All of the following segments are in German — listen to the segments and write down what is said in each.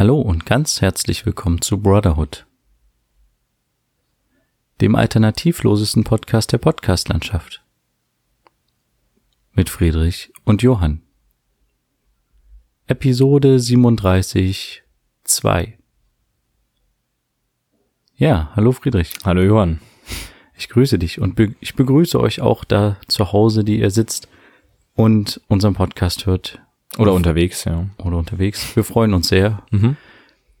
Hallo und ganz herzlich willkommen zu Brotherhood, dem alternativlosesten Podcast der Podcastlandschaft. Mit Friedrich und Johann. Episode 37 2. Ja, hallo Friedrich. Hallo Johann. Ich grüße dich und be ich begrüße euch auch da zu Hause, die ihr sitzt und unseren Podcast hört. Oder unterwegs, ja. Oder unterwegs. Wir freuen uns sehr. Mhm.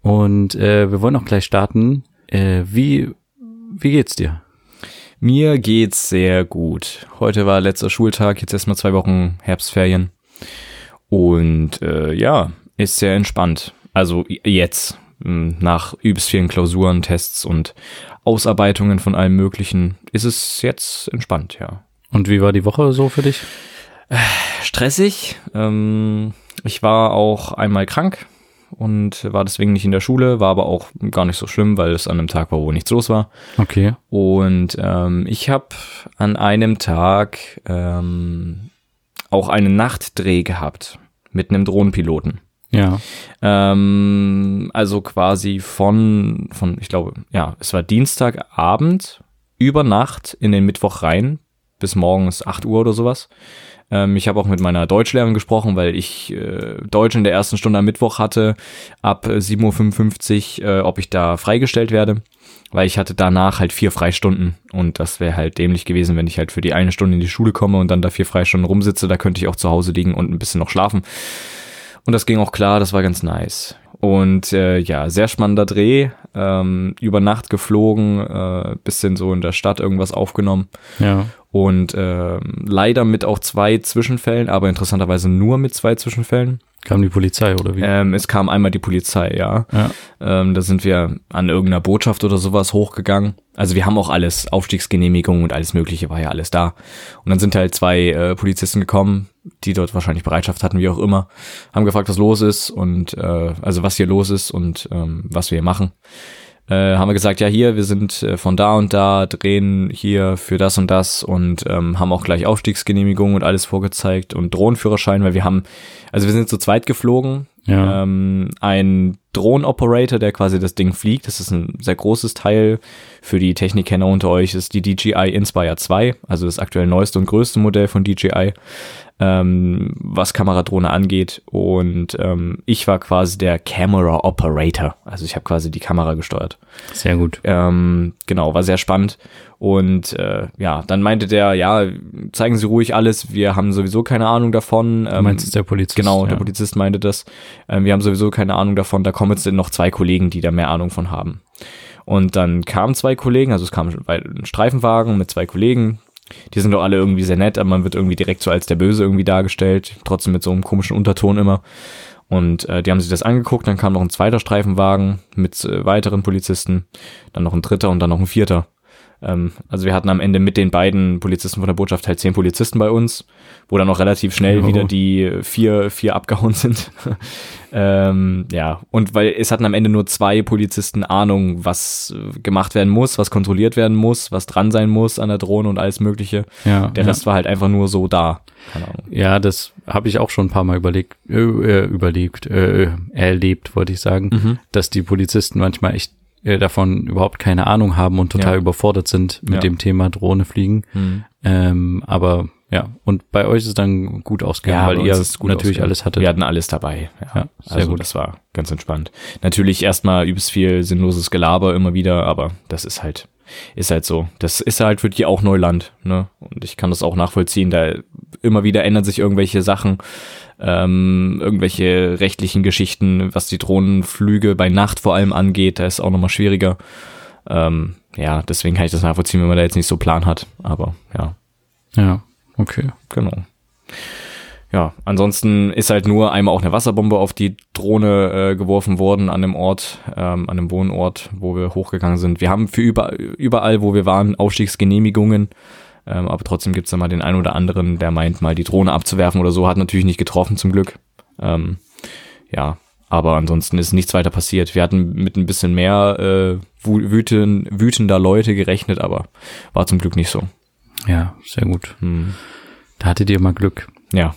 Und äh, wir wollen auch gleich starten. Äh, wie, wie geht's dir? Mir geht's sehr gut. Heute war letzter Schultag, jetzt erstmal zwei Wochen Herbstferien. Und äh, ja, ist sehr entspannt. Also jetzt, nach übelst vielen Klausuren, Tests und Ausarbeitungen von allem Möglichen, ist es jetzt entspannt, ja. Und wie war die Woche so für dich? Stressig. Ähm, ich war auch einmal krank und war deswegen nicht in der Schule, war aber auch gar nicht so schlimm, weil es an einem Tag war, wo nichts los war. Okay. Und ähm, ich habe an einem Tag ähm, auch einen Nachtdreh gehabt mit einem Drohnenpiloten. Ja. Ähm, also quasi von, von, ich glaube, ja, es war Dienstagabend über Nacht in den Mittwoch rein, bis morgens 8 Uhr oder sowas. Ähm, ich habe auch mit meiner Deutschlehrerin gesprochen, weil ich äh, Deutsch in der ersten Stunde am Mittwoch hatte, ab 7.55 Uhr, äh, ob ich da freigestellt werde. Weil ich hatte danach halt vier Freistunden und das wäre halt dämlich gewesen, wenn ich halt für die eine Stunde in die Schule komme und dann da vier Freistunden rumsitze. Da könnte ich auch zu Hause liegen und ein bisschen noch schlafen. Und das ging auch klar, das war ganz nice. Und äh, ja, sehr spannender Dreh. Ähm, über Nacht geflogen, äh, bisschen so in der Stadt irgendwas aufgenommen. Ja. Und äh, leider mit auch zwei Zwischenfällen, aber interessanterweise nur mit zwei Zwischenfällen. Kam die Polizei oder wie? Ähm, es kam einmal die Polizei, ja. Ja. Ähm, da sind wir an irgendeiner Botschaft oder sowas hochgegangen. Also wir haben auch alles, Aufstiegsgenehmigung und alles Mögliche war ja alles da. Und dann sind halt zwei äh, Polizisten gekommen, die dort wahrscheinlich Bereitschaft hatten, wie auch immer, haben gefragt, was los ist und äh, also was hier los ist und ähm, was wir hier machen äh, haben wir gesagt, ja hier, wir sind äh, von da und da, drehen hier für das und das und ähm, haben auch gleich Aufstiegsgenehmigung und alles vorgezeigt und Drohnenführerschein, weil wir haben, also wir sind zu zweit geflogen, Ja. ähm, ein Drohnenoperator, der quasi das Ding fliegt, das ist ein sehr großes Teil, für die Technikkenner unter euch ist die DJI Inspire 2, also das aktuell neueste und größte Modell von DJI ähm, was Kameradrohne angeht. Und ähm, ich war quasi der Camera Operator. Also ich habe quasi die Kamera gesteuert. Sehr gut. Ähm, genau, war sehr spannend. Und äh, ja, dann meinte der, ja, zeigen Sie ruhig alles, wir haben sowieso keine Ahnung davon. Du Ähm, meinst es der Polizist? Genau, ja. der Polizist meinte das. Ähm, wir haben sowieso keine Ahnung davon, da kommen jetzt noch zwei Kollegen, die da mehr Ahnung von haben. Und dann kamen zwei Kollegen, also es kam ein Streifenwagen mit zwei Kollegen. Die sind doch alle irgendwie sehr nett, aber man wird irgendwie direkt so als der Böse irgendwie dargestellt. Trotzdem mit so einem komischen Unterton immer. Und äh, die haben sich das angeguckt, dann kam noch ein zweiter Streifenwagen mit äh, weiteren Polizisten, dann noch ein dritter und dann noch ein vierter. Ähm, also wir hatten am Ende mit den beiden Polizisten von der Botschaft halt zehn Polizisten bei uns, wo dann auch relativ schnell Jo. wieder die vier, vier abgehauen sind. ähm, ja, und weil es hatten am Ende nur zwei Polizisten Ahnung, was äh, gemacht werden muss, was kontrolliert werden muss, was dran sein muss an der Drohne und alles mögliche. Ja, Der ja. Rest war halt einfach nur so da. Keine Ahnung. Ja, das habe ich auch schon ein paar Mal überlegt, äh, äh, überlegt, äh, erlebt, wollte ich sagen, Mhm. dass die Polizisten manchmal echt äh, davon überhaupt keine Ahnung haben und total Ja. überfordert sind mit Ja. dem Thema Drohne fliegen. Mhm. Ähm, aber ja, und bei euch ist es dann gut ausgegangen, bei weil ihr natürlich ausgegangen. alles hattet. Wir hatten alles dabei. Ja, Ja, sehr also gut. das war ganz entspannt. Natürlich erstmal übelst viel sinnloses Gelaber immer wieder, aber das ist halt, ist halt so. Das ist halt für die auch Neuland, ne? Und ich kann das auch nachvollziehen. Da immer wieder ändern sich irgendwelche Sachen, ähm, irgendwelche rechtlichen Geschichten, was die Drohnenflüge bei Nacht vor allem angeht. Da ist auch nochmal schwieriger. Ähm, ja, deswegen kann ich das nachvollziehen, wenn man da jetzt nicht so Plan hat. Aber ja, Ja, okay. Genau. Ja, ansonsten ist halt nur einmal auch eine Wasserbombe auf die Drohne äh, geworfen worden an dem Ort, ähm, an dem Wohnort, wo wir hochgegangen sind. Wir haben für überall, überall wo wir waren, Aufstiegsgenehmigungen. Ähm, aber trotzdem gibt's da mal den einen oder anderen, der meint, mal die Drohne abzuwerfen oder so. Hat natürlich nicht getroffen, zum Glück. Ähm, ja, aber ansonsten ist nichts weiter passiert. Wir hatten mit ein bisschen mehr äh, wü- wüten, wütender Leute gerechnet, aber war zum Glück nicht so. Ja, sehr gut. Hm. Da hattet ihr mal Glück. Ja,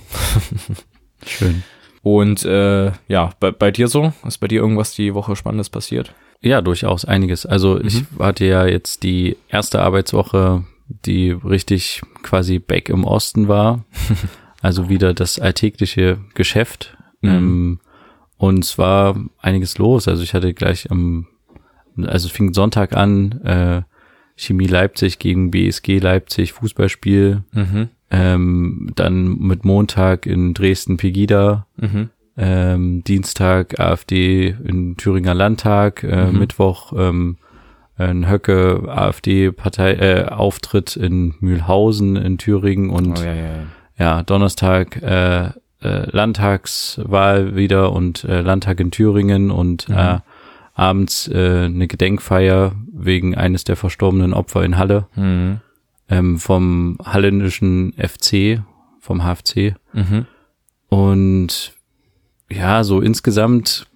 Schön. Und äh, ja, bei, bei dir so? Ist bei dir irgendwas die Woche Spannendes passiert? Ja, durchaus einiges. Also mhm. ich hatte ja jetzt die erste Arbeitswoche, die richtig quasi back im Osten war. also wieder das alltägliche Geschäft. Mhm. Ähm, und es war einiges los. Also ich hatte gleich am, also es fing Sonntag an, äh, Chemie Leipzig gegen BSG Leipzig, Fußballspiel. Mhm. Ähm, dann mit Montag in Dresden Pegida. Mhm. Ähm, Dienstag AfD in Thüringer Landtag, äh, mhm. Mittwoch ähm, ein Höcke AfD Partei äh, Auftritt in Mühlhausen in Thüringen und oh, ja, ja, ja. ja Donnerstag äh, äh, Landtagswahl wieder und äh, Landtag in Thüringen und mhm. äh, abends äh, eine Gedenkfeier wegen eines der verstorbenen Opfer in Halle mhm. ähm, vom halländischen FC, vom HFC. Mhm. Und ja, so insgesamt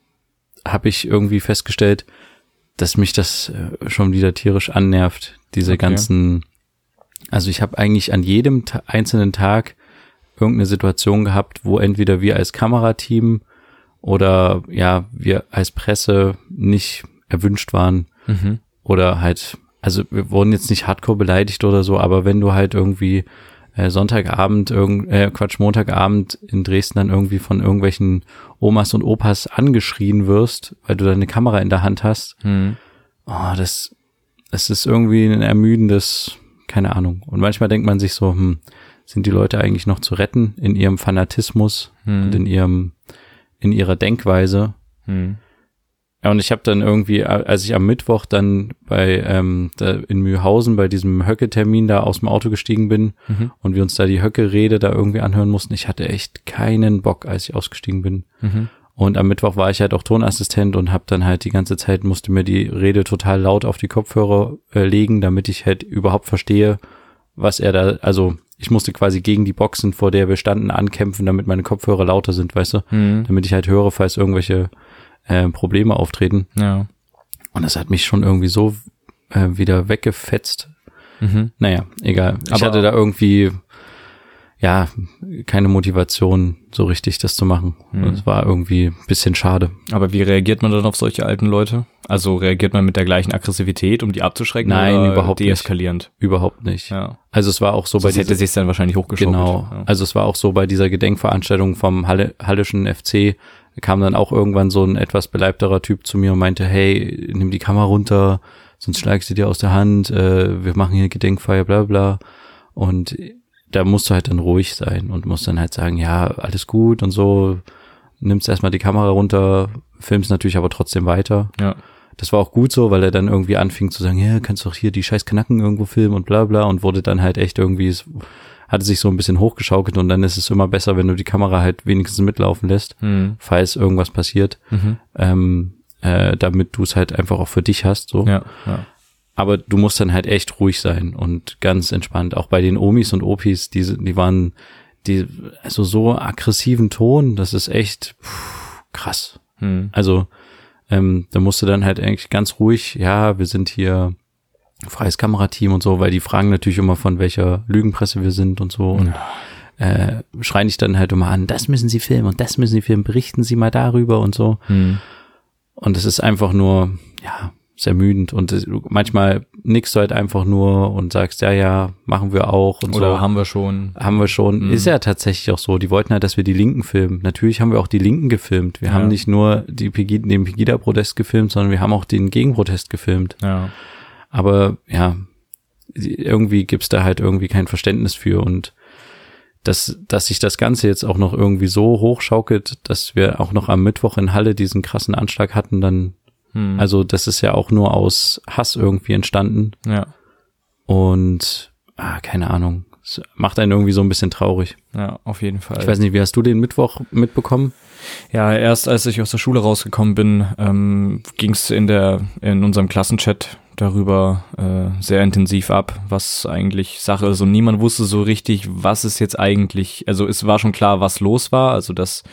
habe ich irgendwie festgestellt, dass mich das äh, schon wieder tierisch annervt, diese okay. ganzen. Also ich habe eigentlich an jedem einzelnen Tag irgendeine Situation gehabt, wo entweder wir als Kamerateam oder ja, wir als Presse nicht erwünscht waren mhm. oder halt, also wir wurden jetzt nicht hardcore beleidigt oder so, aber wenn du halt irgendwie äh, Sonntagabend, irgend, äh, Quatsch, Montagabend in Dresden dann irgendwie von irgendwelchen Omas und Opas angeschrien wirst, weil du deine Kamera in der Hand hast, mhm. oh, das, das ist irgendwie ein ermüdendes, keine Ahnung. Und manchmal denkt man sich so, hm, sind die Leute eigentlich noch zu retten in ihrem Fanatismus hm. und in ihrem, in ihrer Denkweise. Hm. Ja, und ich habe dann irgendwie, als ich am Mittwoch dann bei ähm, da in Mühlhausen bei diesem Höcke-Termin da aus dem Auto gestiegen bin mhm. und wir uns da die Höcke-Rede da irgendwie anhören mussten, ich hatte echt keinen Bock, als ich ausgestiegen bin. Mhm. Und am Mittwoch war ich halt auch Tonassistent und habe dann halt die ganze Zeit, musste mir die Rede total laut auf die Kopfhörer äh, legen, damit ich halt überhaupt verstehe, was er da, also ich musste quasi gegen die Boxen, vor der wir standen, ankämpfen, damit meine Kopfhörer lauter sind, weißt du? Mhm. Damit ich halt höre, falls irgendwelche äh, Probleme auftreten. Ja. Und das hat mich schon irgendwie so äh, wieder weggefetzt. Mhm. Naja, egal. Ich Aber hatte da irgendwie ja, keine Motivation, so richtig das zu machen. Mhm. Das war irgendwie ein bisschen schade. Aber wie reagiert man dann auf solche alten Leute? Also reagiert man mit der gleichen Aggressivität, um die abzuschrecken? Nein, überhaupt deeskalierend? nicht. Überhaupt nicht. Ja. Also es war auch so Sonst bei dieser, hätte sich dann wahrscheinlich hochgeschaukelt. Genau. Ja. Also es war auch so bei dieser Gedenkveranstaltung vom Halle, Hallischen FC, kam dann auch irgendwann so ein etwas beleibterer Typ zu mir und meinte, hey, nimm die Kamera runter, sonst schlagst du dir aus der Hand, äh, wir machen hier Gedenkfeier, bla bla. Und da musst du halt dann ruhig sein und musst dann halt sagen, ja, alles gut und so, nimmst erstmal die Kamera runter, filmst natürlich aber trotzdem weiter. Ja. Das war auch gut so, weil er dann irgendwie anfing zu sagen, ja, kannst doch hier die scheiß Knacken irgendwo filmen und bla bla und wurde dann halt echt irgendwie, hatte sich so ein bisschen hochgeschaukelt und dann ist es immer besser, wenn du die Kamera halt wenigstens mitlaufen lässt, mhm. falls irgendwas passiert, mhm. ähm, äh, damit du es halt einfach auch für dich hast. So. Ja, ja. Aber du musst dann halt echt ruhig sein und ganz entspannt. Auch bei den Omis und Opis, die, die waren, die, also so aggressiven Ton, das ist echt pff, krass. Hm. Also, ähm, da musst du dann halt eigentlich ganz ruhig, ja, wir sind hier freies Kamerateam und so, weil die fragen natürlich immer von welcher Lügenpresse wir sind und so und äh, schreien dich dann halt immer an, das müssen sie filmen und das müssen sie filmen, berichten sie mal darüber und so. Hm. Und es ist einfach nur, ja, sehr ermüdend und manchmal nickst du halt einfach nur und sagst, ja, ja, machen wir auch und Oder so. haben wir schon. Haben wir schon. Mhm. Ist ja tatsächlich auch so. Die wollten halt, dass wir die Linken filmen. Natürlich haben wir auch die Linken gefilmt. Wir ja. haben nicht nur die Pegida, den Pegida-Protest gefilmt, sondern wir haben auch den Gegenprotest gefilmt. Ja. Aber ja, irgendwie gibt's da halt irgendwie kein Verständnis für und dass, dass sich das Ganze jetzt auch noch irgendwie so hochschaukelt, dass wir auch noch am Mittwoch in Halle diesen krassen Anschlag hatten, dann hm. Also das ist ja auch nur aus Hass irgendwie entstanden. Ja. Und ah, keine Ahnung. Es macht einen irgendwie so ein bisschen traurig. Ja, auf jeden Fall. Ich weiß nicht, wie hast du den Mittwoch mitbekommen? Ja, erst als ich aus der Schule rausgekommen bin, ähm, ging es in der in unserem Klassenchat darüber äh, sehr intensiv ab, was eigentlich Sache ist. Und niemand wusste so richtig, was es jetzt eigentlich. Also es war schon klar, was los war. Also dass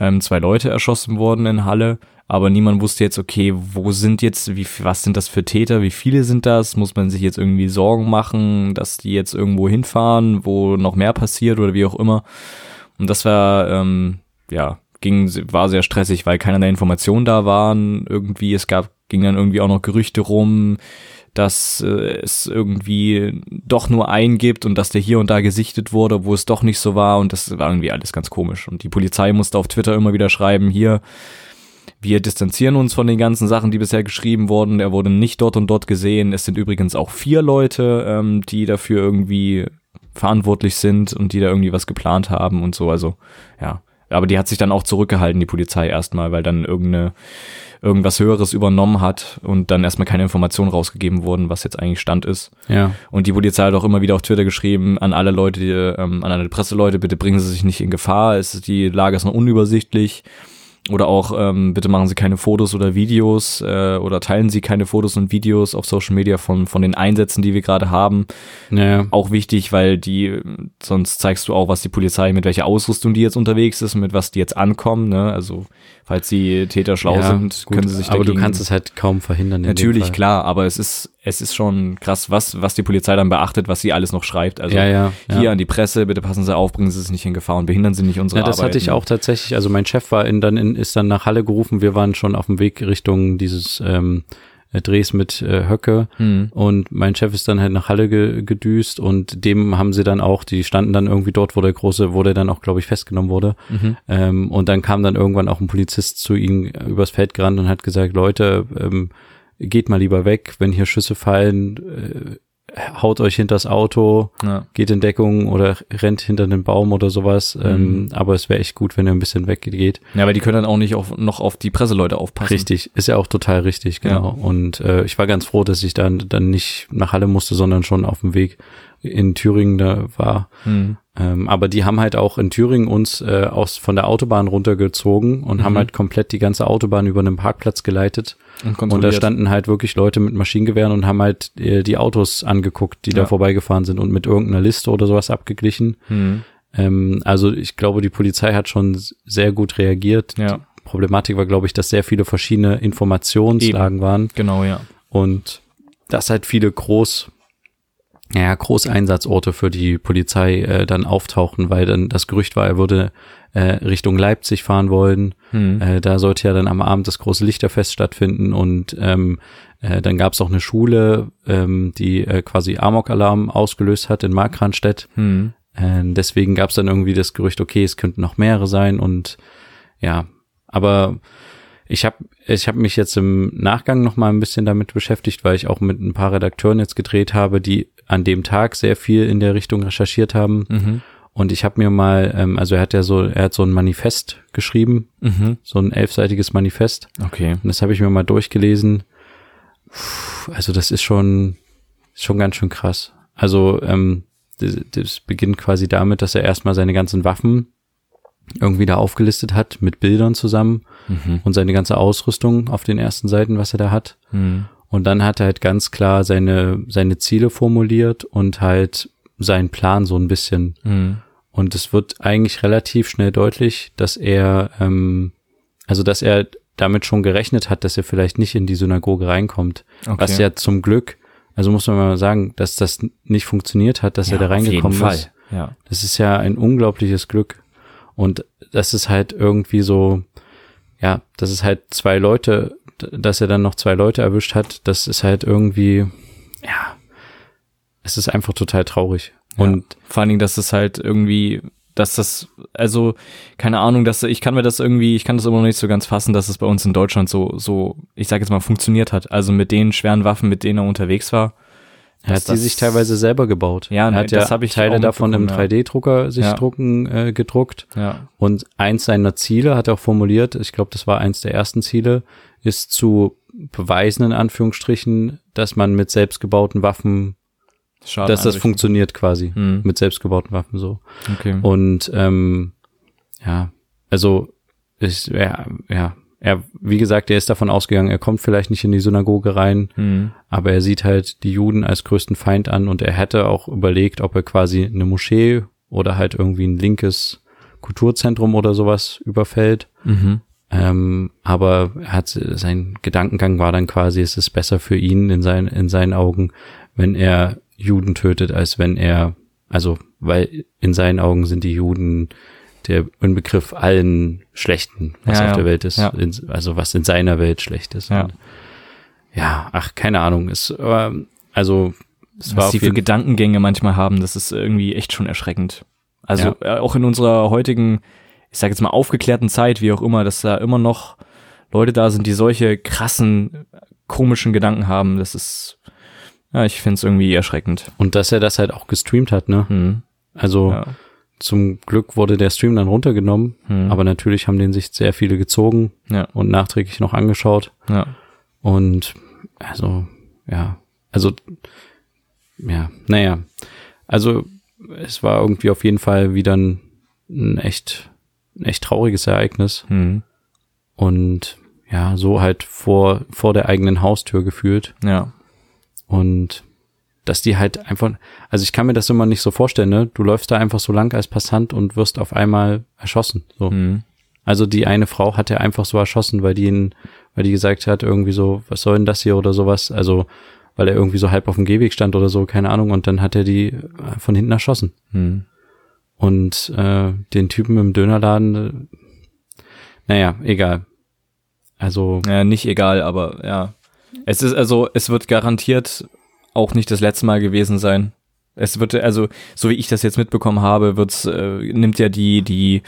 ähm, zwei Leute erschossen wurden in Halle aber niemand wusste jetzt, okay, wo sind jetzt, wie, was sind das für Täter, wie viele sind das? Muss man sich jetzt irgendwie Sorgen machen, dass die jetzt irgendwo hinfahren, wo noch mehr passiert oder wie auch immer? Und das war, ähm, ja, ging, war sehr stressig, weil keinerlei Informationen da waren. Irgendwie, es gab, ging dann irgendwie auch noch Gerüchte rum, dass äh, es irgendwie doch nur einen gibt und dass der hier und da gesichtet wurde, wo es doch nicht so war und das war irgendwie alles ganz komisch. Und die Polizei musste auf Twitter immer wieder schreiben, hier, wir distanzieren uns von den ganzen Sachen, die bisher geschrieben wurden. Er wurde nicht dort und dort gesehen. Es sind übrigens auch vier Leute, ähm, die dafür irgendwie verantwortlich sind und die da irgendwie was geplant haben und so. Also ja, aber die hat sich dann auch zurückgehalten, die Polizei erstmal, weil dann irgendeine irgendwas Höheres übernommen hat und dann erstmal keine Informationen rausgegeben wurden, was jetzt eigentlich Stand ist. Ja. Und die Polizei hat auch immer wieder auf Twitter geschrieben an alle Leute, die, ähm, an alle Presseleute, bitte bringen Sie sich nicht in Gefahr, es, die Lage ist noch unübersichtlich. Oder auch, ähm, bitte machen Sie keine Fotos oder Videos äh, oder teilen Sie keine Fotos und Videos auf Social Media von, von den Einsätzen, die wir gerade haben. Ja. Auch wichtig, weil die, sonst zeigst du auch, was die Polizei, mit welcher Ausrüstung die jetzt unterwegs ist und mit was die jetzt ankommen. Ne? Also, falls die Täter schlau Ja, sind, gut, können sie sich Aber du dagegen- kannst es halt kaum verhindern. Natürlich, klar, aber es ist, es ist schon krass, was, was die Polizei dann beachtet, was sie alles noch schreibt. Also ja, ja. hier ja. an die Presse, bitte passen Sie auf, bringen Sie es nicht in Gefahr und behindern Sie nicht unsere Ja, das Arbeit. hatte ich auch tatsächlich. Also mein Chef war in, dann in, ist dann nach Halle gerufen. Wir waren schon auf dem Weg Richtung dieses ähm, äh, Drehs mit äh, Höcke Hm. und mein Chef ist dann halt nach Halle ge gedüst und dem haben sie dann auch, die standen dann irgendwie dort, wo der große, wo der dann auch, glaube ich, festgenommen wurde. Mhm. Ähm, und dann kam dann irgendwann auch ein Polizist zu ihm äh, übers Feld gerannt und hat gesagt, Leute, ähm, geht mal lieber weg, wenn hier Schüsse fallen, äh, haut euch hinters Auto, Ja. geht in Deckung oder rennt hinter einen Baum oder sowas. Ähm, aber es wäre echt gut, wenn er ein bisschen weggeht. ja, aber die können dann auch nicht auf, noch auf die Presseleute aufpassen. Richtig, ist ja auch total richtig, genau. Und äh, ich war ganz froh, dass ich dann dann nicht nach Halle musste, sondern schon auf dem Weg in Thüringen da war. Hm. Ähm, aber die haben halt auch in Thüringen uns äh, aus von der Autobahn runtergezogen und haben halt komplett die ganze Autobahn über einen Parkplatz geleitet. Und, Und da standen halt wirklich Leute mit Maschinengewehren und haben halt äh, die Autos angeguckt, die da Ja. vorbeigefahren sind und mit irgendeiner Liste oder sowas abgeglichen. Hm. Ähm, also ich glaube, die Polizei hat schon sehr gut reagiert. Ja. Die Problematik war, glaube ich, dass sehr viele verschiedene Informationslagen waren Genau, ja. und dass halt viele Groß, ja, Großeinsatzorte für die Polizei äh, dann auftauchen, weil dann das Gerücht war, er würde äh, Richtung Leipzig fahren wollen. Hm. Äh, da sollte ja dann am Abend das große Lichterfest stattfinden und ähm, äh, dann gab es auch eine Schule, ähm, die äh, quasi Amok-Alarm ausgelöst hat in Markranstädt. Hm. Äh, deswegen gab es dann irgendwie das Gerücht, okay, es könnten noch mehrere sein und ja, aber ich habe ich hab mich jetzt im Nachgang noch mal ein bisschen damit beschäftigt, weil ich auch mit ein paar Redakteuren jetzt gedreht habe, die an dem Tag sehr viel in der Richtung recherchiert haben. Mhm. Und ich habe mir mal, ähm, also er hat ja so, er hat so ein Manifest geschrieben, Mhm. so ein elfseitiges Manifest. Okay. Und das habe ich mir mal durchgelesen. Puh, Also das ist schon, schon ganz schön krass. Also ähm, das, das beginnt quasi damit, dass er erstmal seine ganzen Waffen irgendwie da aufgelistet hat mit Bildern zusammen Mhm. und seine ganze Ausrüstung auf den ersten Seiten, was er da hat. Mhm. Und dann hat er halt ganz klar seine, seine Ziele formuliert und halt seinen Plan so ein bisschen. Mhm. Und es wird eigentlich relativ schnell deutlich, dass er, ähm, also dass er damit schon gerechnet hat, dass er vielleicht nicht in die Synagoge reinkommt. Okay. Was ja zum Glück, also muss man mal sagen, dass das nicht funktioniert hat, dass er da reingekommen ist. Ja. Das ist ja ein unglaubliches Glück. Und das ist halt irgendwie so, ja, das ist halt zwei Leute, dass er dann noch zwei Leute erwischt hat, das ist halt irgendwie, ja, es ist einfach total traurig. Und Und vor allen Dingen, dass es halt irgendwie, dass das, also, keine Ahnung, dass ich kann mir das irgendwie, ich kann das immer noch nicht so ganz fassen, dass es bei uns in Deutschland so, so, ich sag jetzt mal, funktioniert hat. Also mit den schweren Waffen, mit denen er unterwegs war. er hat die sich teilweise selber gebaut. Ja, er ne, hat das ja hab ich Teile davon im mitbekommen, 3D-Drucker sich Ja. drucken äh, gedruckt. Ja. Und eins seiner Ziele hat er auch formuliert, ich glaube, das war eins der ersten Ziele, ist zu beweisen, in Anführungsstrichen, dass man mit selbstgebauten Waffen, Schade. dass das funktioniert quasi. Hm. Mit selbstgebauten Waffen so. Okay. Und ähm, ja, also ich, ja, ja, er, wie gesagt, er ist davon ausgegangen, er kommt vielleicht nicht in die Synagoge rein, Hm. aber er sieht halt die Juden als größten Feind an und er hätte auch überlegt, ob er quasi eine Moschee oder halt irgendwie ein linkes Kulturzentrum oder sowas überfällt. Mhm. Ähm, aber er hat sein Gedankengang war dann quasi, es ist besser für ihn in seinen in seinen Augen, wenn er Juden tötet, als wenn er also weil in seinen Augen sind die Juden der Inbegriff allen Schlechten, was Ja, auf ja. der Welt ist. Ja. In, also was in seiner Welt schlecht ist. Ja. Und ja, ach, keine Ahnung. Es, war also, es war Was die für Gedankengänge manchmal haben, das ist irgendwie echt schon erschreckend. Also äh, auch in unserer heutigen, ich sage jetzt mal aufgeklärten Zeit, wie auch immer, dass da immer noch Leute da sind, die solche krassen, komischen Gedanken haben. Das ist, ja, ich finde es irgendwie erschreckend. Und dass er das halt auch gestreamt hat, ne? Hm. Also Ja. zum Glück wurde der Stream dann runtergenommen, Hm. aber natürlich haben den sich sehr viele gezogen Ja, und nachträglich noch angeschaut. ja. Und also, ja, also, ja, naja, also es war irgendwie auf jeden Fall wieder ein, ein echt, ein echt trauriges Ereignis Hm. und ja, so halt vor, vor der eigenen Haustür gefühlt Ja. und dass die halt einfach, also ich kann mir das immer nicht so vorstellen, ne? Du läufst da einfach so lang als Passant und wirst auf einmal erschossen, so. Hm. Also die eine Frau hat er einfach so erschossen, weil die ihn, weil die gesagt hat, irgendwie so, was soll denn das hier oder sowas? Also, weil er irgendwie so halb auf dem Gehweg stand oder so, keine Ahnung, und dann hat er die äh, von hinten erschossen. Hm. Und äh, den Typen im Dönerladen, äh, naja, egal. Also, Ja, nicht egal, aber ja. Es ist also, es wird garantiert auch nicht das letzte Mal gewesen sein. Es wird, also, so wie ich das jetzt mitbekommen habe, wird's, äh, nimmt ja die, die,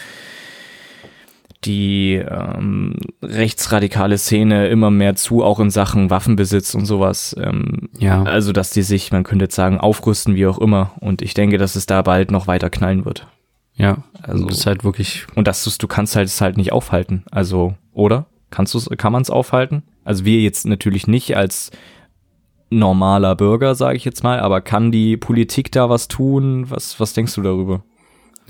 die ähm, rechtsradikale Szene immer mehr zu, auch in Sachen Waffenbesitz und sowas. Ähm, ja, also, dass die sich, man könnte jetzt sagen, aufrüsten, wie auch immer. Und ich denke, dass es da bald noch weiter knallen wird. ja. Also- das ist halt wirklich, Und dass du's, du kannst halt es halt nicht aufhalten. Also, oder? Kannst du's, kann man es aufhalten? Also wir jetzt natürlich nicht als normaler Bürger, sage ich jetzt mal, aber kann die Politik da was tun? Was, was denkst du darüber?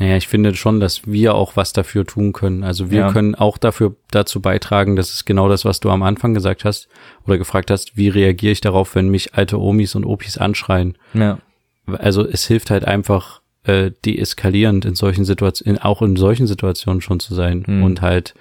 Naja, ich finde schon, dass wir auch was dafür tun können. Also wir Ja. können auch dafür, dazu beitragen, das ist genau das, was du am Anfang gesagt hast oder gefragt hast, wie reagiere ich darauf, wenn mich alte Omis und Opis anschreien? Ja. also es hilft halt einfach äh, deeskalierend in solchen Situationen, auch in solchen Situationen schon zu sein Mhm. und halt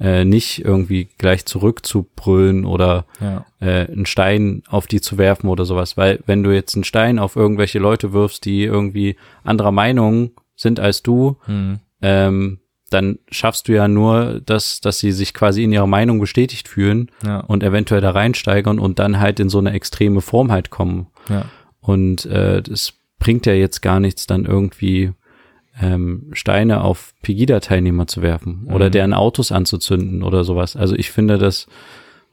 äh, nicht irgendwie gleich zurückzubrüllen oder Ja. äh, einen Stein auf die zu werfen oder sowas, weil wenn du jetzt einen Stein auf irgendwelche Leute wirfst, die irgendwie anderer Meinung sind als du, Hm. ähm, dann schaffst du ja nur, dass, dass sie sich quasi in ihrer Meinung bestätigt fühlen Ja. und eventuell da reinsteigern und dann halt in so eine extreme Form halt kommen. ja. Und äh, das bringt ja jetzt gar nichts, dann irgendwie ähm, Steine auf Pegida-Teilnehmer zu werfen oder Mhm. deren Autos anzuzünden oder sowas. Also ich finde das,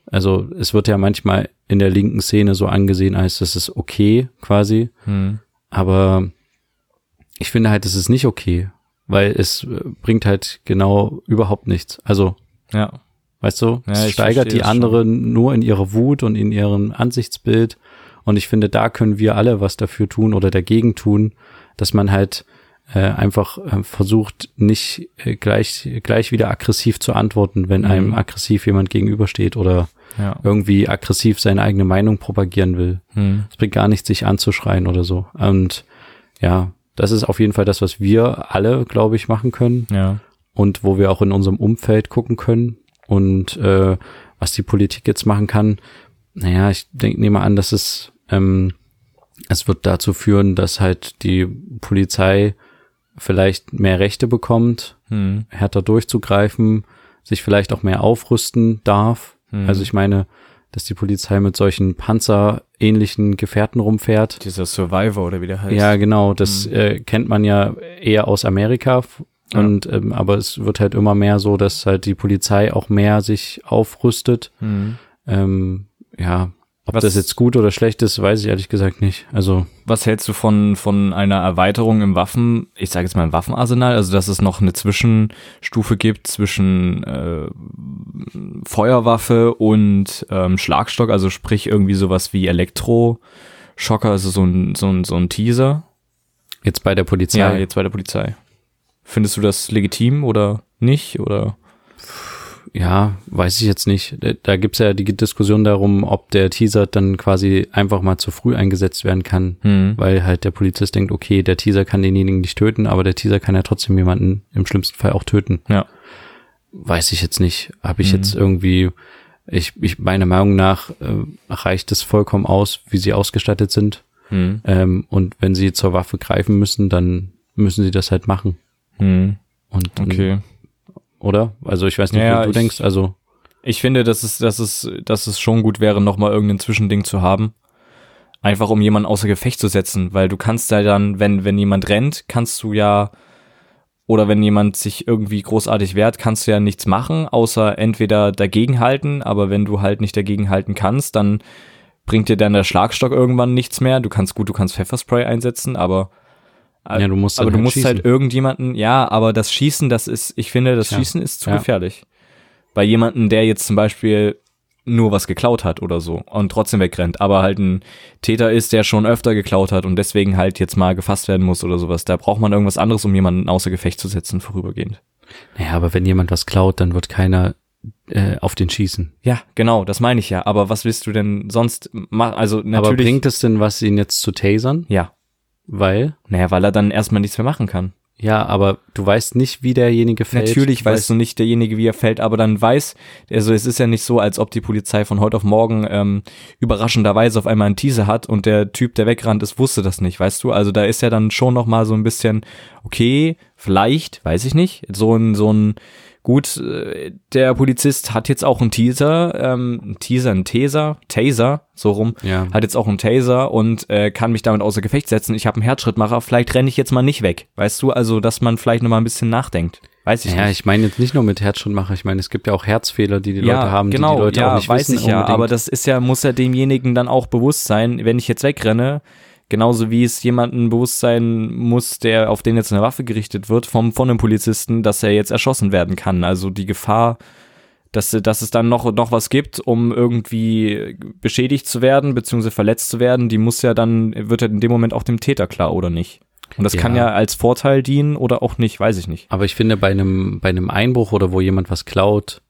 also es wird ja manchmal in der linken Szene so angesehen, als das ist okay quasi, Hm. aber ich finde halt, es ist nicht okay, weil es äh, bringt halt genau überhaupt nichts. Also Ja. Weißt du, Ja, es steigert die anderen nur in ihrer Wut und in ihrem Ansichtsbild. Und ich finde, da können wir alle was dafür tun oder dagegen tun, dass man halt äh, einfach äh, versucht, nicht äh, gleich, gleich wieder aggressiv zu antworten, wenn Mhm. einem aggressiv jemand gegenübersteht oder Ja. irgendwie aggressiv seine eigene Meinung propagieren will. Hm. Es bringt gar nichts, sich anzuschreien oder so. Und ja, das ist auf jeden Fall das, was wir alle, glaube ich, machen können Ja. und wo wir auch in unserem Umfeld gucken können und äh, was die Politik jetzt machen kann. Naja, ich denk, nehme an, dass es ähm, es wird dazu führen, dass halt die Polizei vielleicht mehr Rechte bekommt, Hm. härter durchzugreifen, sich vielleicht auch mehr aufrüsten darf. Hm. Also ich meine, dass die Polizei mit solchen panzerähnlichen Gefährten rumfährt. Dieser Survivor oder wie der heißt. Ja, genau. Das äh, kennt man ja eher aus Amerika. F- Ja. Und ähm, aber es wird halt immer mehr so, dass halt die Polizei auch mehr sich aufrüstet. Hm. Ähm, ja, ob Was- das jetzt gut oder schlecht ist, weiß ich ehrlich gesagt nicht. Also Was hältst du von, von einer Erweiterung im Waffen, ich sage jetzt mal im Waffenarsenal, also dass es noch eine Zwischenstufe gibt zwischen äh, Feuerwaffe und ähm, Schlagstock, also sprich irgendwie sowas wie Elektroschocker, also so ein, so ein, so ein Teaser. jetzt bei der Polizei. Ja, jetzt bei der Polizei. Findest du das legitim oder nicht? Oder? Ja, weiß ich jetzt nicht. Da- gibt's ja die Diskussion darum, ob der Teaser dann quasi einfach mal zu früh eingesetzt werden kann, Hm. weil halt der Polizist denkt, okay, der Teaser kann denjenigen nicht töten, aber der Teaser kann ja trotzdem jemanden im schlimmsten Fall auch töten. Ja. Weiß ich jetzt nicht. Habe ich Mhm. jetzt irgendwie, ich, ich meiner Meinung nach äh, reicht es vollkommen aus, wie sie ausgestattet sind. Hm. Ähm, und wenn sie zur Waffe greifen müssen, dann müssen sie das halt machen. Hm. Und Okay. Oder? Also ich weiß nicht, Ja, wie du ich- denkst. Also Ich finde, dass es, dass es, dass es schon gut wäre, nochmal irgendein Zwischending zu haben. Einfach um jemanden außer Gefecht zu setzen, weil du kannst ja dann, wenn, wenn jemand rennt, kannst du ja, oder wenn jemand sich irgendwie großartig wehrt, kannst du ja nichts machen, außer entweder dagegenhalten, aber wenn du halt nicht dagegenhalten kannst, dann bringt dir dann der Schlagstock irgendwann nichts mehr. Du kannst gut, du kannst Pfefferspray einsetzen, aber ja, du musst aber du musst schießen. halt irgendjemanden, ja, aber das Schießen, das ist, ich finde, das Tja, Schießen ist zu ja. gefährlich. Bei jemanden, der jetzt zum Beispiel nur was geklaut hat oder so und trotzdem wegrennt, aber halt ein Täter ist, der schon öfter geklaut hat und deswegen halt jetzt mal gefasst werden muss oder sowas. Da braucht man irgendwas anderes, um jemanden außer Gefecht zu setzen, vorübergehend. Naja, aber wenn jemand was klaut, dann wird keiner äh, auf den schießen. Ja, genau, das meine ich ja. Aber was willst du denn sonst machen? Also Aber natürlich. bringt es denn was, ihn jetzt zu tasern? ja. Weil, Naja, weil er dann erstmal nichts mehr machen kann. ja, aber du weißt nicht, wie derjenige fällt. Natürlich Du weißt du nicht derjenige, wie er fällt, aber dann weiß, also es ist ja nicht so, als ob die Polizei von heute auf morgen ähm, überraschenderweise auf einmal einen Teaser hat und der Typ, der wegrannt ist, wusste das nicht, weißt du? Also da ist ja dann schon noch mal so ein bisschen, okay, vielleicht, weiß ich nicht, so ein, so ein, gut, äh, der Polizist hat jetzt auch einen Teaser, ähm, einen Teaser, einen Taser, Taser, so rum, Ja. hat jetzt auch einen Taser und äh, kann mich damit außer Gefecht setzen. Ich habe einen Herzschrittmacher, vielleicht renne ich jetzt mal nicht weg. Weißt du, also, dass man vielleicht noch mal ein bisschen nachdenkt. Weiß ich Ja, nicht. ich meine jetzt nicht nur mit Herzschrittmacher, ich meine, es gibt ja auch Herzfehler, die die ja, Leute haben, genau, die die Leute ja, auch nicht weiß wissen. ich ja, unbedingt. aber das ist ja, muss ja demjenigen dann auch bewusst sein, wenn ich jetzt wegrenne, genauso wie es jemanden bewusst sein muss, der auf den jetzt eine Waffe gerichtet wird, vom, von einem Polizisten, dass er jetzt erschossen werden kann. Also die Gefahr, dass, dass es dann noch, noch was gibt, um irgendwie beschädigt zu werden, beziehungsweise verletzt zu werden, die muss ja dann, wird ja in dem Moment auch dem Täter klar, oder nicht? Und das Ja. kann ja als Vorteil dienen oder auch nicht, weiß ich nicht. Aber ich finde, bei einem, bei einem Einbruch oder wo jemand was klaut,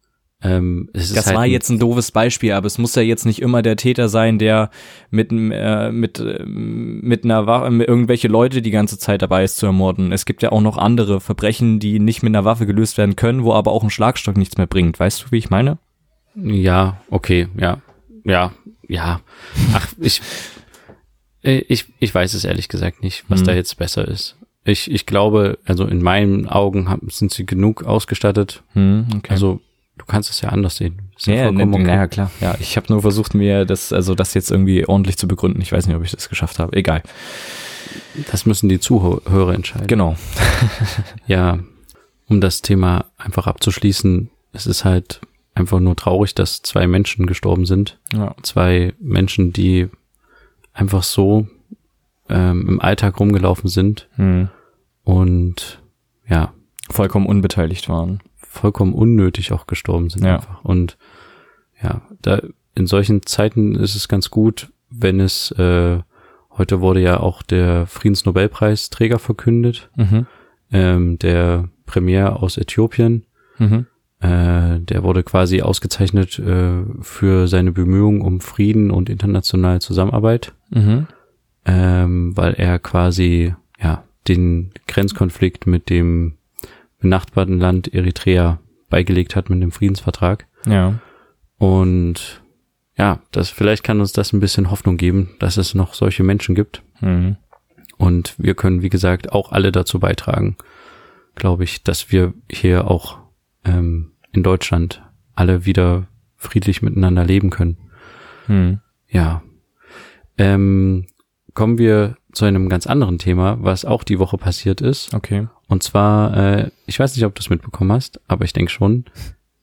ähm, Das halt war jetzt ein doofes Beispiel, aber es muss ja jetzt nicht immer der Täter sein, der mit, äh, mit, äh, mit einer Waffe, mit irgendwelche Leute die ganze Zeit dabei ist zu ermorden. Es gibt ja auch noch andere Verbrechen, die nicht mit einer Waffe gelöst werden können, wo aber auch ein Schlagstock nichts mehr bringt. Weißt du, wie ich meine? Ja, okay, ja. Ja, ja. Ach, ich, äh, ich, ich weiß es ehrlich gesagt nicht, was Hm. da jetzt besser ist. Ich, ich glaube, also in meinen Augen sind sie genug ausgestattet. Hm, okay. Also du kannst es ja anders sehen. Ja, vollkommen ne, okay. naja, klar. Ja, ich habe nur versucht, mir das, also das jetzt irgendwie ordentlich zu begründen. Ich weiß nicht, ob ich das geschafft habe. Egal. Das müssen die Zuhörer entscheiden. Genau. Ja, um das Thema einfach abzuschließen, es ist halt einfach nur traurig, dass zwei Menschen gestorben sind. Ja. Zwei Menschen, die einfach so ähm, im Alltag rumgelaufen sind Hm. und ja, Vollkommen unbeteiligt waren. Vollkommen unnötig auch gestorben sind Ja. einfach. Und ja, da in solchen Zeiten ist es ganz gut, wenn es äh, heute wurde ja auch der Friedensnobelpreisträger verkündet, Mhm. ähm, der Premier aus Äthiopien. Mhm. Äh, der wurde quasi ausgezeichnet äh, für seine Bemühungen um Frieden und internationale Zusammenarbeit, Mhm. ähm, weil er quasi ja den Grenzkonflikt mit dem benachbarten Land Eritrea beigelegt hat mit dem Friedensvertrag. Ja. Und ja, das vielleicht kann uns das ein bisschen Hoffnung geben, dass es noch solche Menschen gibt. Mhm. Und wir können, wie gesagt, auch alle dazu beitragen, glaube ich, dass wir hier auch ähm, in Deutschland alle wieder friedlich miteinander leben können. Mhm. Ja. Ähm, kommen wir zu einem ganz anderen Thema, was auch die Woche passiert ist. Okay. Und zwar, äh, ich weiß nicht, ob du es mitbekommen hast, aber ich denke schon,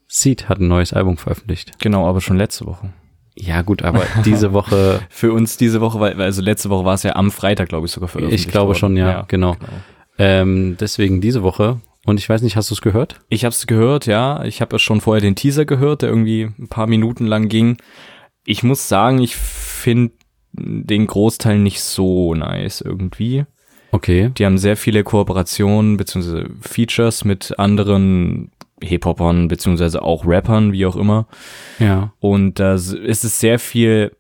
Seed hat ein neues Album veröffentlicht. Genau, aber schon letzte Woche. Ja gut, aber diese Woche, Für uns diese Woche, weil also letzte Woche war es ja am Freitag, glaube ich, sogar veröffentlicht. ich glaube worden. schon, ja, genau. Ähm, deswegen diese Woche. Und ich weiß nicht, hast du es gehört? Ich habe es gehört, ja. Ich habe schon vorher den Teaser gehört, der irgendwie ein paar Minuten lang ging. Ich muss sagen, ich finde den Großteil nicht so nice irgendwie. Okay. Die haben sehr viele Kooperationen bzw. Features mit anderen Hip-Hopern beziehungsweise auch Rappern, wie auch immer. Ja. Und da ist es sehr viel,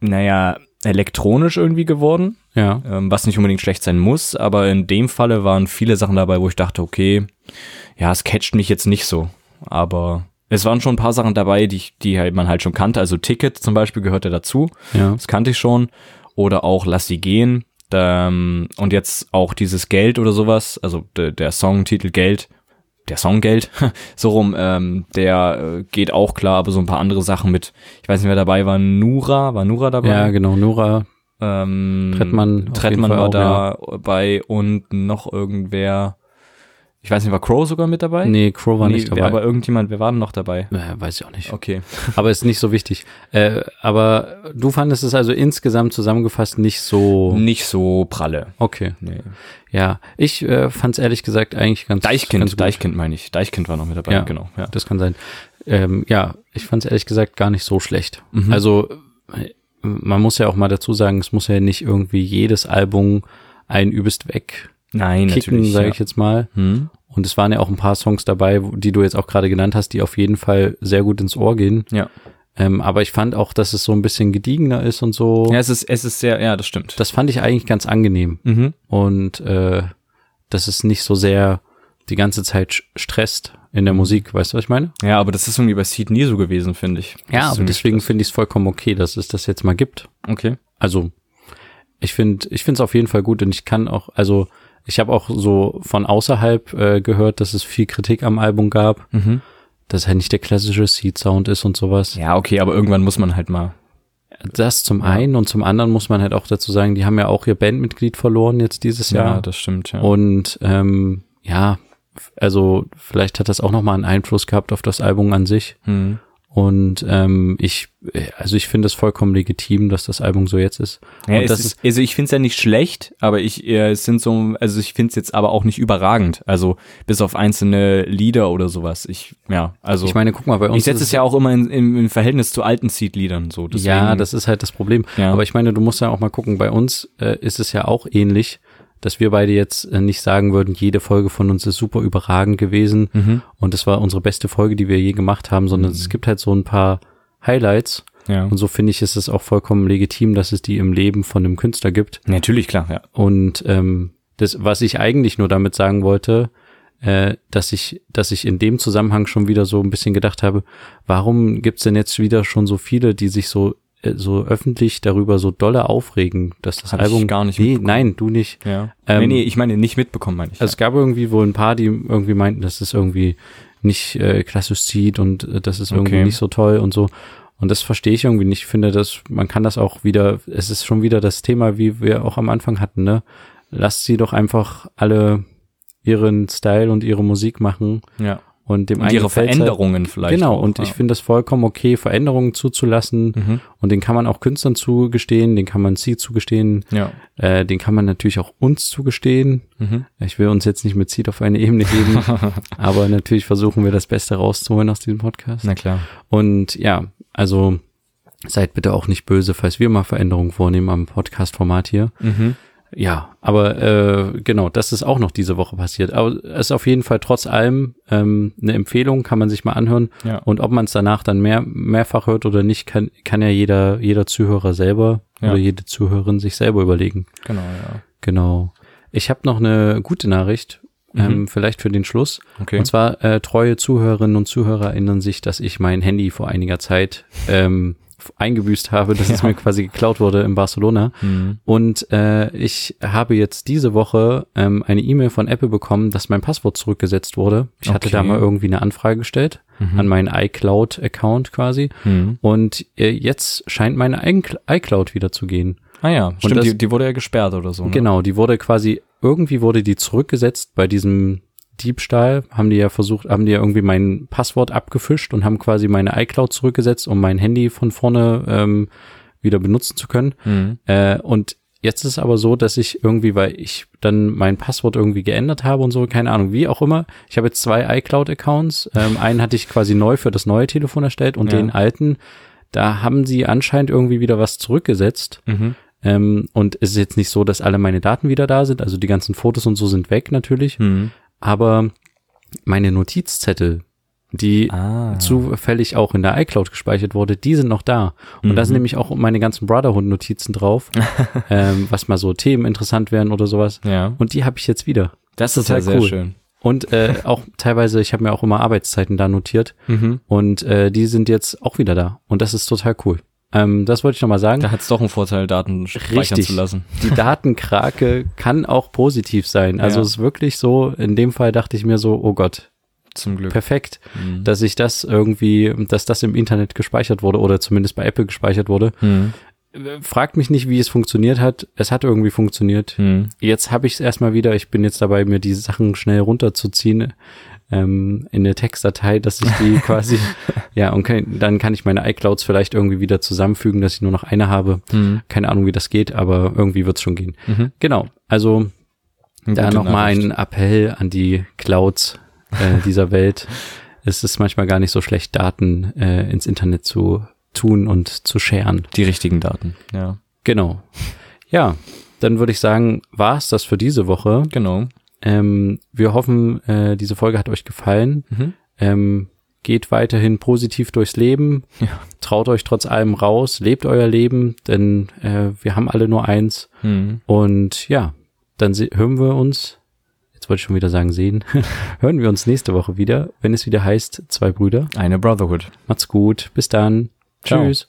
naja, elektronisch irgendwie geworden. Ja. ähm, was nicht unbedingt schlecht sein muss, aber in dem Falle waren viele Sachen dabei, wo ich dachte, okay, ja, es catcht mich jetzt nicht so, aber es waren schon ein paar Sachen dabei, die, ich, die halt man halt schon kannte, also Ticket zum Beispiel gehörte dazu, Ja. das kannte ich schon, oder auch Lass sie gehen, ähm, und jetzt auch dieses Geld oder sowas, also de, der Songtitel Geld, der Song Geld, so rum, ähm, der äh, geht auch klar, aber so ein paar andere Sachen mit, ich weiß nicht, wer dabei war, Nura, war Nura dabei? Ja, genau, Nura. Ähm, Trettmann Trettmann war auch, dabei und noch irgendwer, ich weiß nicht, war Crow sogar mit dabei? Nee, Crow war Nee, nicht dabei. aber irgendjemand, wer war denn noch dabei? äh, weiß ich auch nicht. Okay. Aber ist nicht so wichtig. Äh, aber du fandest es also insgesamt zusammengefasst nicht so. Nicht so pralle. Okay. Nee. Ja, ich äh, fand es ehrlich gesagt eigentlich ganz ganz Deichkind, gut. Deichkind meine ich. Deichkind war noch mit dabei, Ja. genau. Ja. Das kann sein. Ähm, ja, ich fand es ehrlich gesagt gar nicht so schlecht. Mhm. Also äh, man muss ja auch mal dazu sagen, es muss ja nicht irgendwie jedes Album ein übelst weg Nein, kicken, natürlich. sage ja. ich jetzt mal. Hm? Und es waren ja auch ein paar Songs dabei, die du jetzt auch gerade genannt hast, die auf jeden Fall sehr gut ins Ohr gehen. Ja. Ähm, aber ich fand auch, dass es so ein bisschen gediegener ist und so. Ja, es ist, es ist sehr, ja, das stimmt. Das fand ich eigentlich ganz angenehm. mhm. Und äh, dass es nicht so sehr die ganze Zeit stresst in der Musik. Weißt du, was ich meine? Ja, aber das ist irgendwie bei Seed nie so gewesen, finde ich. Das Ja, aber deswegen finde ich es vollkommen okay, dass es das jetzt mal gibt. Okay. Also ich finde, ich finde es auf jeden Fall gut und ich kann auch, also ich habe auch so von außerhalb äh, gehört, dass es viel Kritik am Album gab, Mhm. dass halt nicht der klassische Seed-Sound ist und sowas. Ja, okay, aber irgendwann muss man halt mal. Das zum einen und zum anderen muss man halt auch dazu sagen, die haben ja auch ihr Bandmitglied verloren jetzt dieses Ja, Jahr. das stimmt, ja. Und ähm, ja, also vielleicht hat das auch nochmal einen Einfluss gehabt auf das Album an sich. Hm. Und ähm, ich, also ich finde es vollkommen legitim, dass das Album so jetzt ist. Ja, das ist, also ich finde es ja nicht schlecht, aber ich, äh, es sind so, also ich finde es jetzt aber auch nicht überragend. Also bis auf einzelne Lieder oder sowas. Ich, ja, also ich meine, guck mal, bei uns ich setze ist es ja auch immer in, im, im Verhältnis zu alten Seed-Liedern so. Deswegen, ja, das ist halt das Problem. Ja. Aber ich meine, du musst ja auch mal gucken, bei uns äh, ist es ja auch ähnlich, dass wir beide jetzt äh, nicht sagen würden, jede Folge von uns ist super überragend gewesen Mhm. und das war unsere beste Folge, die wir je gemacht haben, sondern es gibt halt so ein paar Highlights ja. und so finde ich, ist es auch vollkommen legitim, dass es die im Leben von einem Künstler gibt. Natürlich, klar, ja. Und ähm, das, was ich eigentlich nur damit sagen wollte, äh, dass ich, dass ich in dem Zusammenhang schon wieder so ein bisschen gedacht habe, warum gibt's denn jetzt wieder schon so viele, die sich so so öffentlich darüber so dolle aufregen, dass das Hab Album gar nicht nee, nein, du nicht. ja. Ähm, nee, nee, ich meine nicht mitbekommen, meine ich. Also es gab irgendwie wohl ein paar, die irgendwie meinten, dass es irgendwie nicht äh, klassisch zieht und äh, das ist irgendwie Okay. nicht so toll und so. Und das verstehe ich irgendwie nicht. Ich finde, dass man kann das auch wieder, es ist schon wieder das Thema, wie wir auch am Anfang hatten, ne? Lasst sie doch einfach alle ihren Style und ihre Musik machen ja. Und dem Und ihre halt- Veränderungen vielleicht. Genau, auch, und ja. ich finde das vollkommen okay, Veränderungen zuzulassen. Mhm. Und den kann man auch Künstlern zugestehen, den kann man sie zugestehen, Ja. äh, den kann man natürlich auch uns zugestehen. Mhm. Ich will uns jetzt nicht mit Seed auf eine Ebene heben, aber natürlich versuchen wir das Beste rauszuholen aus diesem Podcast. Na klar. Und ja, also seid bitte auch nicht böse, falls wir mal Veränderungen vornehmen am Podcast-Format hier. Mhm. Ja, aber äh, genau, das ist auch noch diese Woche passiert. Aber es ist auf jeden Fall trotz allem ähm, eine Empfehlung, kann man sich mal anhören. Ja. Und ob man es danach dann mehr mehrfach hört oder nicht, kann kann ja jeder jeder Zuhörer selber Ja. oder jede Zuhörerin sich selber überlegen. Genau, ja. Genau. Ich habe noch eine gute Nachricht, ähm, vielleicht für den Schluss. Okay. Und zwar äh, treue Zuhörerinnen und Zuhörer erinnern sich, dass ich mein Handy vor einiger Zeit ähm, eingebüßt habe, dass es Ja. mir quasi geklaut wurde in Barcelona. Mhm. Und äh, ich habe jetzt diese Woche ähm, eine E-Mail von Apple bekommen, dass mein Passwort zurückgesetzt wurde. Ich hatte Okay. da mal irgendwie eine Anfrage gestellt Mhm. an meinen iCloud-Account quasi. Mhm. Und äh, jetzt scheint meine iCl- iCloud wieder zu gehen. Ah ja, stimmt, das- die, die wurde ja gesperrt oder so. Ne? Genau, die wurde quasi, irgendwie wurde die zurückgesetzt bei diesem Diebstahl, haben die ja versucht, haben die ja irgendwie mein Passwort abgefischt und haben quasi meine iCloud zurückgesetzt, um mein Handy von vorne ähm, wieder benutzen zu können. Mhm. Äh, und jetzt ist es aber so, dass ich irgendwie, weil ich dann mein Passwort irgendwie geändert habe und so, keine Ahnung, wie auch immer. Ich habe jetzt zwei iCloud-Accounts. Ähm, einen hatte ich quasi neu für das neue Telefon erstellt und Ja. den alten, da haben sie anscheinend irgendwie wieder was zurückgesetzt. Mhm. Ähm, und es ist jetzt nicht so, dass alle meine Daten wieder da sind. Also die ganzen Fotos und so sind weg natürlich. Mhm. Aber meine Notizzettel, die Ah. zufällig auch in der iCloud gespeichert wurde, die sind noch da. Und da sind nämlich auch meine ganzen Brotherhood-Notizen drauf, ähm, was mal so Themen interessant wären oder sowas. Ja. Und die habe ich jetzt wieder. Das ist total ja sehr cool. schön. Und äh, auch teilweise, ich habe mir auch immer Arbeitszeiten da notiert. Mhm. Und äh, die sind jetzt auch wieder da. Und das ist total cool. Ähm, das wollte ich noch mal sagen. Da hat es doch einen Vorteil, Daten speichern Richtig. zu lassen. die Datenkrake kann auch positiv sein. Also Ja. es ist wirklich so, in dem Fall dachte ich mir so, oh Gott, Zum Glück. Perfekt, Mhm. dass ich das irgendwie, dass das im Internet gespeichert wurde oder zumindest bei Apple gespeichert wurde. Mhm. Fragt mich nicht, wie es funktioniert hat. Es hat irgendwie funktioniert. Mhm. Jetzt habe ich es erstmal wieder. Ich bin jetzt dabei, mir die Sachen schnell runterzuziehen ähm, in eine Textdatei, dass ich die quasi, ja, und kann, dann kann ich meine iClouds vielleicht irgendwie wieder zusammenfügen, dass ich nur noch eine habe. Mhm. Keine Ahnung, wie das geht, aber irgendwie wird's schon gehen. Mhm. Genau. Also da nochmal ein Appell an die Clouds äh, dieser Welt. Es ist manchmal gar nicht so schlecht, Daten äh, ins Internet zu tun und zu sharen. Die richtigen Daten, ja. Genau. Ja, dann würde ich sagen, war's das für diese Woche. Genau. Ähm, wir hoffen, äh, diese Folge hat euch gefallen. Mhm. Ähm, geht weiterhin positiv durchs Leben. Ja. Traut euch trotz allem raus. Lebt euer Leben, denn äh, wir haben alle nur eins. Mhm. Und ja, dann hören wir uns, jetzt wollte ich schon wieder sagen sehen, hören wir uns nächste Woche wieder, wenn es wieder heißt, zwei Brüder. Eine Brotherhood. Macht's gut, bis dann. Ciao. Tschüss.